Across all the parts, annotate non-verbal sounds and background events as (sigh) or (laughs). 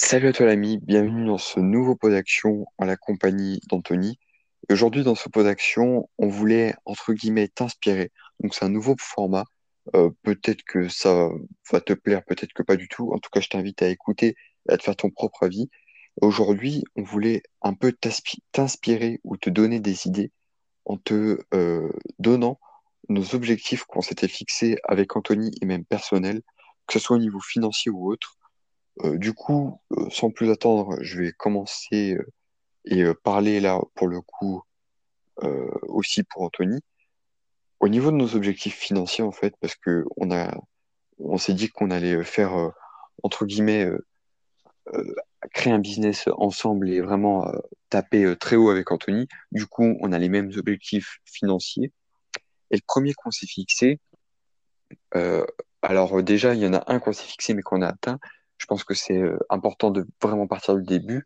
Salut à toi l'ami, bienvenue dans ce nouveau pot d'action en la compagnie d'Anthony. Aujourd'hui dans ce pot d'action, on voulait entre guillemets t'inspirer. Donc c'est un nouveau format. Euh, peut-être que ça va te plaire, peut-être que pas du tout. En tout cas, je t'invite à écouter et à te faire ton propre avis. Aujourd'hui, on voulait un peu t'inspirer ou te donner des idées en te euh, donnant nos objectifs qu'on s'était fixés avec Anthony et même personnels, que ce soit au niveau financier ou autre du coup, euh, sans plus attendre, je vais commencer euh, et euh, parler là pour le coup euh, aussi pour Anthony. Au niveau de nos objectifs financiers, en fait, parce que on a, on s'est dit qu'on allait euh, faire euh, entre guillemets euh, euh, créer un business ensemble et vraiment euh, taper euh, très haut avec Anthony. Du coup, on a les mêmes objectifs financiers. Et le premier qu'on s'est fixé, euh, alors euh, déjà, il y en a un qu'on s'est fixé mais qu'on a atteint. Je pense que c'est euh, important de vraiment partir du début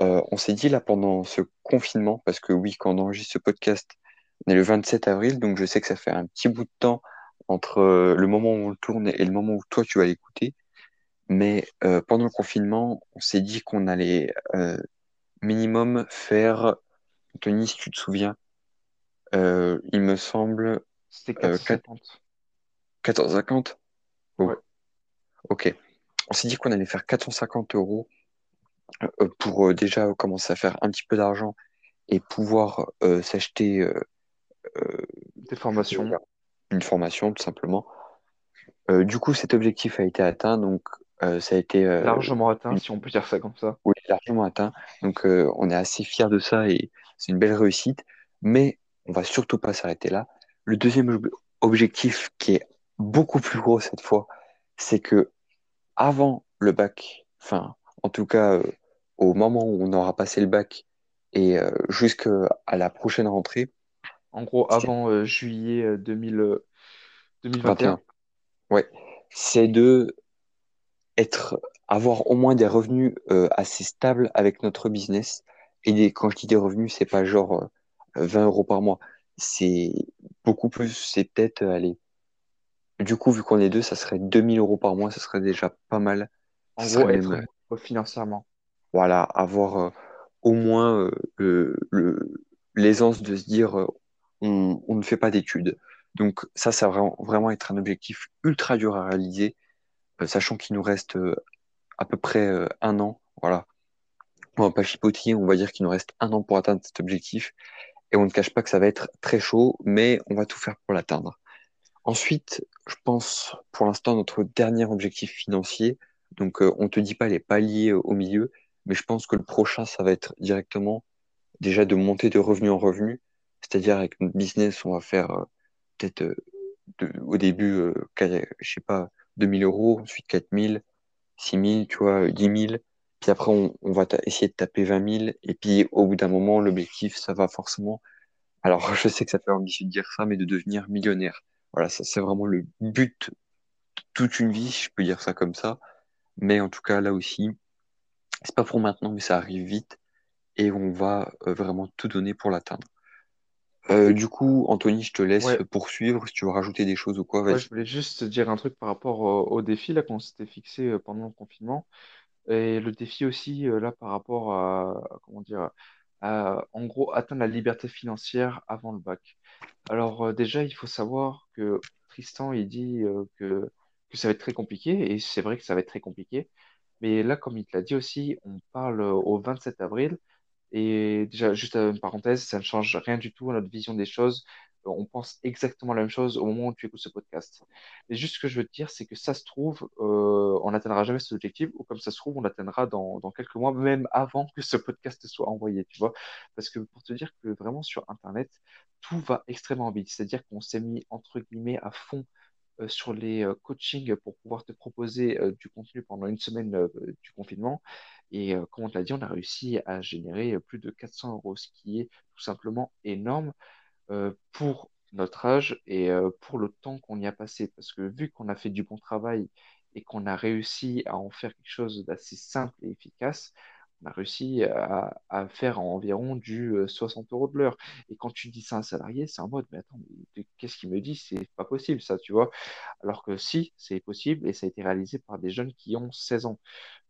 Euh, on s'est dit là pendant ce confinement, parce que oui, quand on enregistre ce podcast, on est le 27 avril, donc je sais que ça fait un petit bout de temps entre euh, le moment où on le tourne et le moment où toi tu vas l'écouter. Mais euh, pendant le confinement, on s'est dit qu'on allait euh, minimum faire, Anthony, si tu te souviens, euh, il me semble C'était euh, 4 450. 450. Oh, Ouais. ok. On s'est dit qu'on allait faire 450 euros euh, pour euh, déjà commencer à faire un petit peu d'argent et pouvoir euh, s'acheter euh, Des formations. une formation tout simplement. Euh, du coup, cet objectif a été atteint, donc ça a été Largement atteint, une... si on peut dire ça comme ça. oui, largement atteint. Donc on est assez fiers de ça et c'est une belle réussite. Mais on va surtout pas s'arrêter là. Le deuxième ob- objectif, qui est beaucoup plus gros cette fois, c'est que avant le bac, enfin en tout cas euh, au moment où on aura passé le bac et euh, jusqu'à la prochaine rentrée, En gros, avant euh, juillet euh, 2000, euh, 2021. 21. Ouais, c'est de être, avoir au moins des revenus assez stables avec notre business. Et des, quand je dis des revenus, c'est pas genre euh, 20 euros par mois. C'est beaucoup plus. C'est peut-être, allez, du coup, vu qu'on est deux, ça serait 2000 euros par mois. Ça serait déjà pas mal. En Ça gros, être financièrement. voilà, avoir euh, au moins euh, le, le- l'aisance de se dire euh, on, on ne fait pas d'études. Donc ça, ça va vraiment, vraiment être un objectif ultra dur à réaliser, sachant qu'il nous reste à peu près un an. Voilà. On va pas chipoter, on va dire qu'il nous reste un an pour atteindre cet objectif. Et on ne cache pas que ça va être très chaud, mais on va tout faire pour l'atteindre. Ensuite, je pense pour l'instant notre dernier objectif financier. Donc euh, on te dit pas les paliers euh, au milieu, mais je pense que le prochain, ça va être directement déjà de monter de revenu en revenu. C'est-à-dire avec notre business, on va faire euh, peut-être au début, je sais pas, 2000 euros, ensuite 4000, 6000, tu vois, 10 000. Puis après, on, va essayer de taper 20 000. Et puis, au bout d'un moment, l'objectif, ça va forcément. Alors, (laughs) je sais que ça fait ambitieux de dire ça, mais de devenir millionnaire. Voilà, ça, c'est vraiment le but de toute une vie, si je peux dire ça comme ça. Mais en tout cas, là aussi, c'est pas pour maintenant, mais ça arrive vite. Et on va euh, vraiment tout donner pour l'atteindre. Euh, du coup, Anthony, je te laisse Ouais, poursuivre. Si tu veux rajouter des choses ou quoi, ouais, je voulais juste te dire un truc par rapport au, au défi là qu'on s'était fixé euh, pendant le confinement. Et le défi aussi euh, là par rapport à, comment dire, à, en gros, atteindre la liberté financière avant le bac. Alors euh, déjà, il faut savoir que Tristan, il dit euh, que, ça va être très compliqué, et c'est vrai que ça va être très compliqué. Mais là, comme il te l'a dit aussi, on parle euh, au 27 avril. Et déjà, juste une parenthèse, ça ne change rien du tout à notre vision des choses. On pense exactement la même chose au moment où tu écoutes ce podcast. Mais juste ce que je veux te dire, c'est que ça se trouve, euh, on n'atteindra jamais cet objectif, ou comme ça se trouve, on l'atteindra dans, quelques mois, même avant que ce podcast soit envoyé, tu vois. Parce que pour te dire que vraiment sur Internet, tout va extrêmement vite. C'est-à-dire qu'on s'est mis, entre guillemets, à fond euh, sur les euh, coachings pour pouvoir te proposer du contenu pendant une semaine du confinement. Et comme on te l'a dit, on a réussi à générer plus de 400 euros, ce qui est tout simplement énorme euh, pour notre âge et euh, pour le temps qu'on y a passé. Parce que vu qu'on a fait du bon travail et qu'on a réussi à en faire quelque chose d'assez simple et efficace, on a réussi à, faire environ du euh, 60 euros de l'heure. Et quand tu dis ça à un salarié, c'est en mode, mais attends, qu'est-ce qu'il me dit? C'est pas possible, ça, tu vois. Alors que si, c'est possible et ça a été réalisé par des jeunes qui ont 16 ans.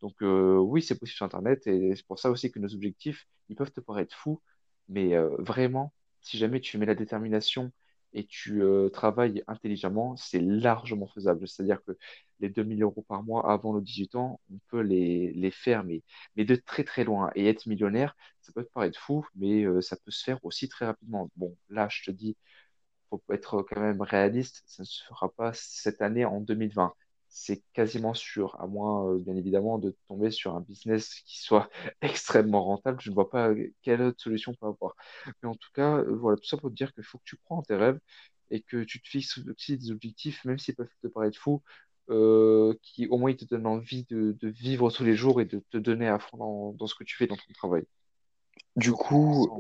Donc, euh, oui, c'est possible sur Internet et c'est pour ça aussi que nos objectifs, ils peuvent te paraître fous, mais euh, vraiment, si jamais tu mets la détermination et tu euh, travailles intelligemment, c'est largement faisable. C'est-à-dire que les 2000 euros par mois avant nos 18 ans, on peut les, les faire, mais, mais de très très loin. Et être millionnaire, ça peut te paraître fou, mais euh, ça peut se faire aussi très rapidement. Bon, là, je te dis, faut être quand même réaliste, ça ne se fera pas cette année en 2020. C'est quasiment sûr, à moins, euh, bien évidemment, de tomber sur un business qui soit (laughs) extrêmement rentable. Je ne vois pas quelle autre solution on peut avoir. Mais en tout cas, euh, voilà, tout ça pour te dire qu'il faut que tu crois en tes rêves et que tu te fixes aussi des objectifs, même s'ils peuvent te paraître fous, euh, qui au moins ils te donnent envie de, de vivre tous les jours et de te donner à fond dans, dans ce que tu fais dans ton travail. Du coup,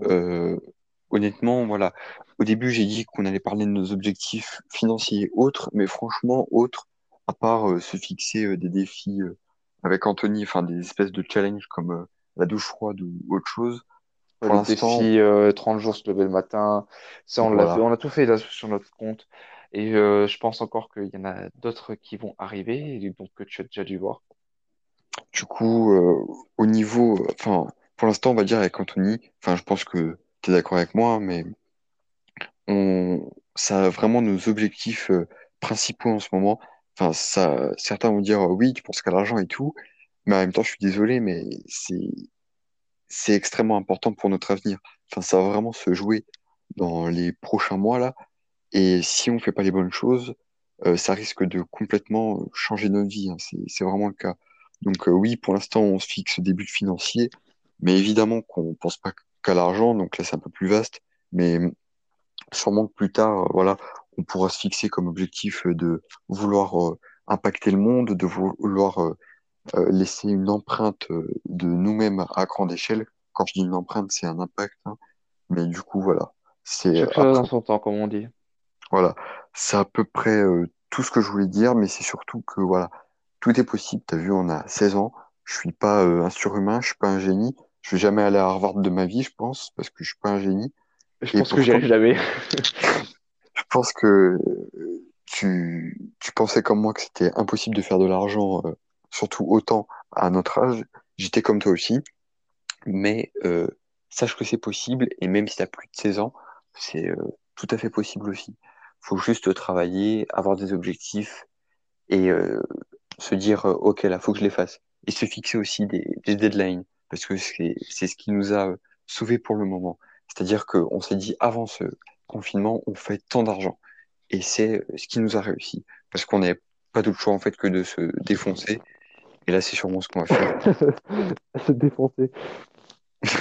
honnêtement, voilà, au début, j'ai dit qu'on allait parler de nos objectifs financiers autres, mais franchement, autres, à part euh, se fixer euh, des défis euh, avec Anthony, enfin des espèces de challenges comme la douche froide ou autre chose, pour le l'instant, défi euh, 30 jours se lever le matin, ça on l'a fait, on a tout fait là sur notre compte. Et euh, je pense encore qu'il y en a d'autres qui vont arriver, et donc que tu as déjà dû voir. Du coup, euh, au niveau, enfin, pour l'instant, on va dire avec Anthony, enfin, je pense que tu es d'accord avec moi, mais on, ça a vraiment nos objectifs principaux en ce moment. Enfin, ça, certains vont dire euh, oui, tu penses qu'à l'argent et tout, mais en même temps, je suis désolé, mais c'est, c'est extrêmement important pour notre avenir. Enfin, ça va vraiment se jouer dans les prochains mois là, et si on fait pas les bonnes choses, euh, ça risque de complètement changer notre vie. hein. C'est, c'est vraiment le cas. Donc euh, oui, pour l'instant, on se fixe des buts financiers, mais évidemment qu'on pense pas qu'à l'argent. Donc là, c'est un peu plus vaste, mais Sûrement que plus tard, euh, voilà, on pourra se fixer comme objectif euh, de vouloir euh, impacter le monde, de vou- vouloir euh, laisser une empreinte de nous-mêmes à grande échelle. Quand je dis une empreinte, c'est un impact, hein. Mais du coup, voilà, c'est Chaque chose en son temps, comme on dit. voilà, c'est à peu près euh, tout ce que je voulais dire, mais c'est surtout que voilà, tout est possible. T'as vu, on a 16 ans, je suis pas euh, un surhumain, je suis pas un génie, je vais jamais aller à Harvard de ma vie, je pense, parce que je suis pas un génie. Je Et pense que j'y jamais. (laughs) Je pense que tu, tu pensais comme moi que c'était impossible de faire de l'argent, euh, surtout autant à notre âge. J'étais comme toi aussi, mais euh, sache que c'est possible, et même si tu as plus de 16 ans, c'est euh, tout à fait possible aussi. faut juste travailler, avoir des objectifs et se dire, OK, là, faut que je les fasse. Et se fixer aussi des, des deadlines, parce que c'est, ce qui nous a sauvés pour le moment. C'est-à-dire qu'on s'est dit, avant ce confinement, on fait tant d'argent. Et c'est ce qui nous a réussi. Parce qu'on n'avait pas d'autre choix, en fait, que de se défoncer. Et là, c'est sûrement ce qu'on va faire. (laughs) Se défoncer. (laughs)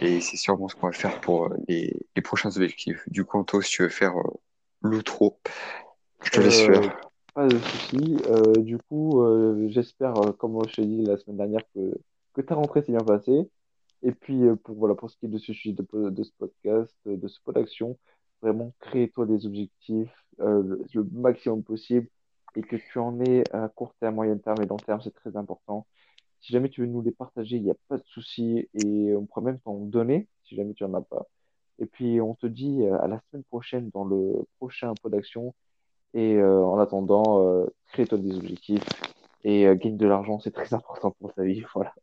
Et c'est sûrement ce qu'on va faire pour euh, les, les prochains objectifs. Du coup, Anto, si tu veux faire euh, l'outro, je te laisse Euh, faire. pas de souci. Euh, du coup, j'espère, comme je t'ai dit la semaine dernière, que, que ta rentrée s'est bien passée. Et puis, euh, pour, voilà, pour ce qui est de ce sujet de, de ce podcast, euh, de ce pod d'action, vraiment, crée-toi des objectifs euh, le, maximum possible et que tu en aies à court terme, moyen terme et long terme, c'est très important. Si jamais tu veux nous les partager, il n'y a pas de souci et on pourra même t'en donner si jamais tu n'en as pas. Et puis, on te dit euh, à la semaine prochaine dans le prochain pod d'action. Et euh, en attendant, euh, crée-toi des objectifs et gagne de l'argent, c'est très important pour ta vie. (laughs) Voilà.